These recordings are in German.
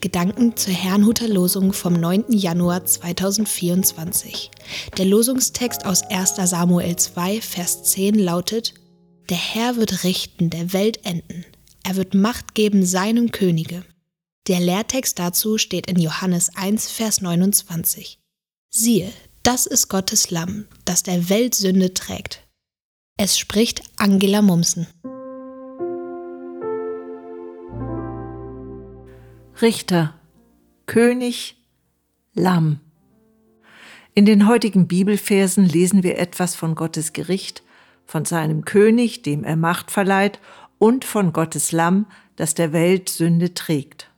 Gedanken zur Herrnhuter Losung vom 9. Januar 2024. Der Losungstext aus 1. Samuel 2, Vers 10 lautet: Der Herr wird richten der Welt enden. Er wird Macht geben seinem Könige. Der Lehrtext dazu steht in Johannes 1, Vers 29. Siehe, das ist Gottes Lamm, das der Welt Sünde trägt. Es spricht Angela Mumsen. Richter, König, Lamm. In den heutigen Bibelversen lesen wir etwas von Gottes Gericht, von seinem König, dem er Macht verleiht, und von Gottes Lamm, das der Welt Sünde trägt.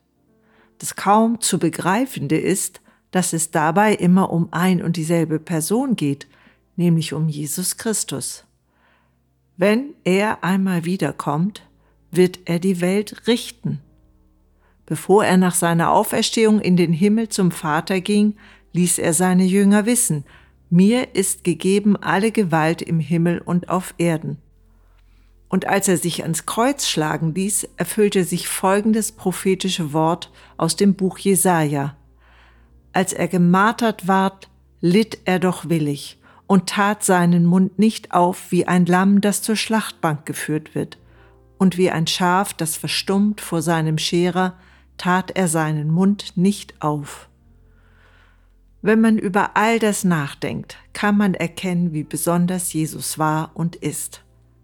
Das kaum zu begreifende ist, dass es dabei immer um ein und dieselbe Person geht, nämlich um Jesus Christus. Wenn er einmal wiederkommt, wird er die Welt richten. Bevor er nach seiner Auferstehung in den Himmel zum Vater ging, ließ er seine Jünger wissen, mir ist gegeben alle Gewalt im Himmel und auf Erden. Und als er sich ans Kreuz schlagen ließ, erfüllte sich folgendes prophetische Wort aus dem Buch Jesaja. Als er gemartert ward, litt er doch willig und tat seinen Mund nicht auf wie ein Lamm, das zur Schlachtbank geführt wird, und wie ein Schaf, das verstummt vor seinem Scherer, tat er seinen Mund nicht auf. Wenn man über all das nachdenkt, kann man erkennen, wie besonders Jesus war und ist.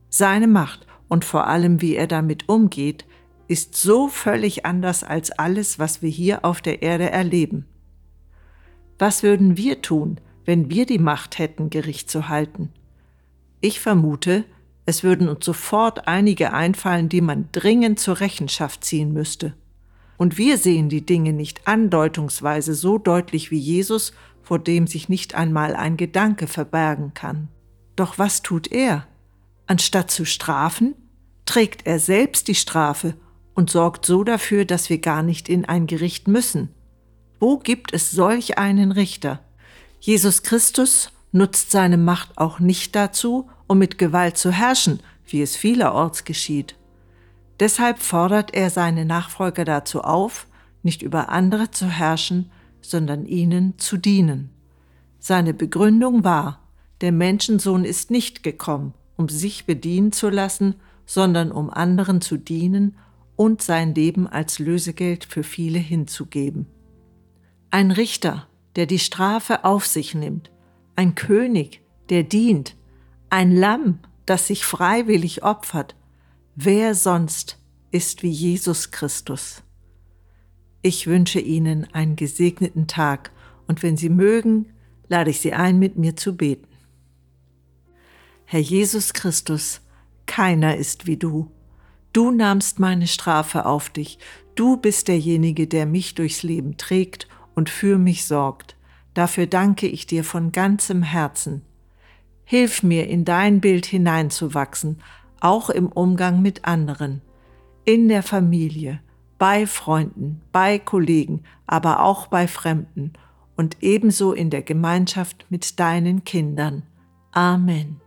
Seine Macht und vor allem, wie er damit umgeht, ist so völlig anders als alles, was wir hier auf der Erde erleben. Was würden wir tun, wenn wir die Macht hätten, Gericht zu halten? Ich vermute, es würden uns sofort einige einfallen, die man dringend zur Rechenschaft ziehen müsste. Und wir sehen die Dinge nicht andeutungsweise so deutlich wie Jesus, vor dem sich nicht einmal ein Gedanke verbergen kann. Doch was tut er? Anstatt zu strafen, trägt er selbst die Strafe und sorgt so dafür, dass wir gar nicht in ein Gericht müssen. Wo gibt es solch einen Richter? Jesus Christus nutzt seine Macht auch nicht dazu, um mit Gewalt zu herrschen, wie es vielerorts geschieht. Deshalb fordert er seine Nachfolger dazu auf, nicht über andere zu herrschen, sondern ihnen zu dienen. Seine Begründung war, der Menschensohn ist nicht gekommen, um sich bedienen zu lassen, sondern um anderen zu dienen und sein Leben als Lösegeld für viele hinzugeben. Ein Richter, der die Strafe auf sich nimmt, ein König, der dient, ein Lamm, das sich freiwillig opfert, Wer sonst ist wie Jesus Christus? Ich wünsche Ihnen einen gesegneten Tag und wenn Sie mögen, lade ich Sie ein, mit mir zu beten. Herr Jesus Christus, keiner ist wie du. Du nahmst meine Strafe auf dich. Du bist derjenige, der mich durchs Leben trägt und für mich sorgt. Dafür danke ich dir von ganzem Herzen. Hilf mir, in dein Bild hineinzuwachsen, auch im Umgang mit anderen, in der Familie, bei Freunden, bei Kollegen, aber auch bei Fremden und ebenso in der Gemeinschaft mit deinen Kindern. Amen.